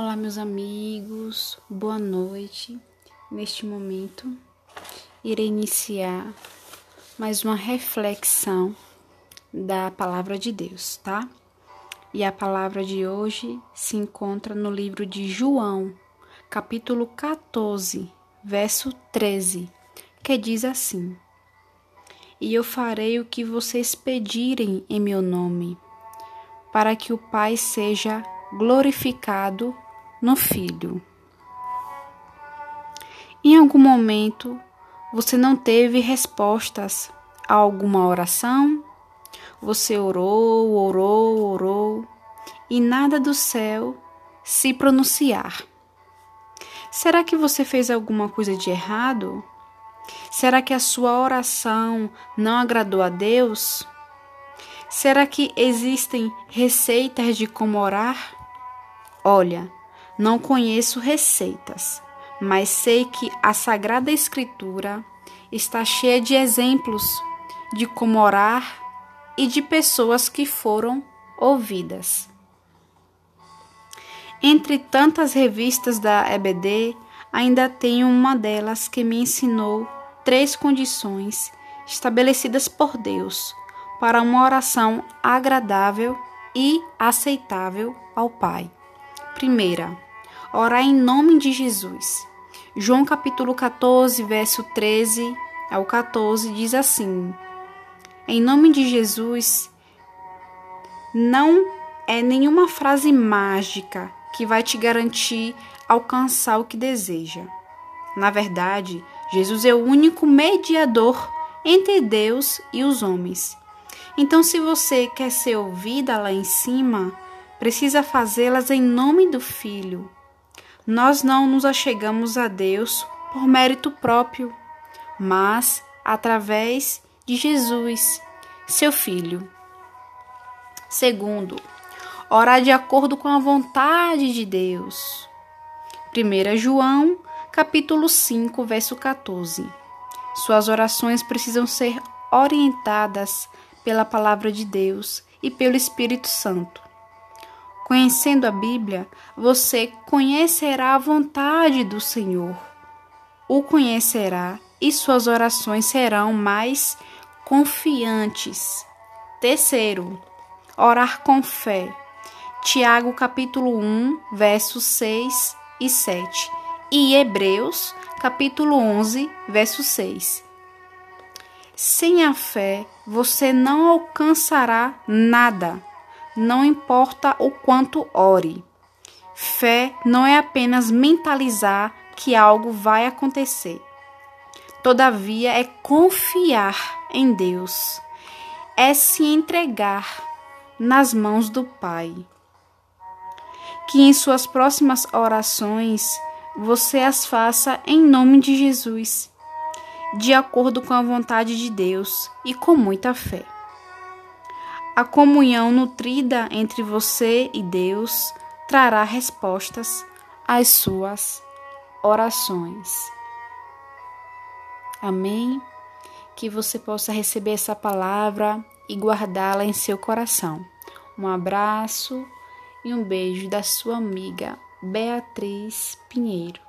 Olá, meus amigos, boa noite. Neste momento, irei iniciar mais uma reflexão da palavra de Deus, tá? E a palavra de hoje se encontra no livro de João, capítulo 14, verso 13, que diz assim: E eu farei o que vocês pedirem em meu nome, para que o Pai seja glorificado no Filho. Em algum momento você não teve respostas a alguma oração? Você orou, orou, orou e nada do céu se pronunciar. Será que você fez alguma coisa de errado? Será que a sua oração não agradou a Deus? Será que existem receitas de como orar? Olha, não conheço receitas, mas sei que a Sagrada Escritura está cheia de exemplos de como orar e de pessoas que foram ouvidas. Entre tantas revistas da EBD, ainda tenho uma delas que me ensinou três condições estabelecidas por Deus para uma oração agradável e aceitável ao Pai. Primeira, orar em nome de Jesus. João capítulo 14, verso 13 ao 14 diz assim: Em nome de Jesus não é nenhuma frase mágica que vai te garantir alcançar o que deseja. Na verdade, Jesus é o único mediador entre Deus e os homens. Então, se você quer ser ouvida lá em cima, precisa fazê-las em nome do Filho. Nós não nos achegamos a Deus por mérito próprio, mas através de Jesus, seu Filho. Segundo, orar de acordo com a vontade de Deus. 1 João, capítulo 5, verso 14. Suas orações precisam ser orientadas pela palavra de Deus e pelo Espírito Santo. Conhecendo a Bíblia, você conhecerá a vontade do Senhor. O conhecerá e suas orações serão mais confiantes. Terceiro, orar com fé. Tiago capítulo 1, versos 6 e 7 e Hebreus capítulo 11, verso 6. Sem a fé, você não alcançará nada não importa o quanto ore. Fé não é apenas mentalizar que algo vai acontecer. Todavia, é confiar em Deus, é se entregar nas mãos do Pai. Que em suas próximas orações você as faça em nome de Jesus, de acordo com a vontade de Deus e com muita fé. A comunhão nutrida entre você e Deus trará respostas às suas orações. Amém? Que você possa receber essa palavra e guardá-la em seu coração. Um abraço e um beijo da sua amiga Beatriz Pinheiro.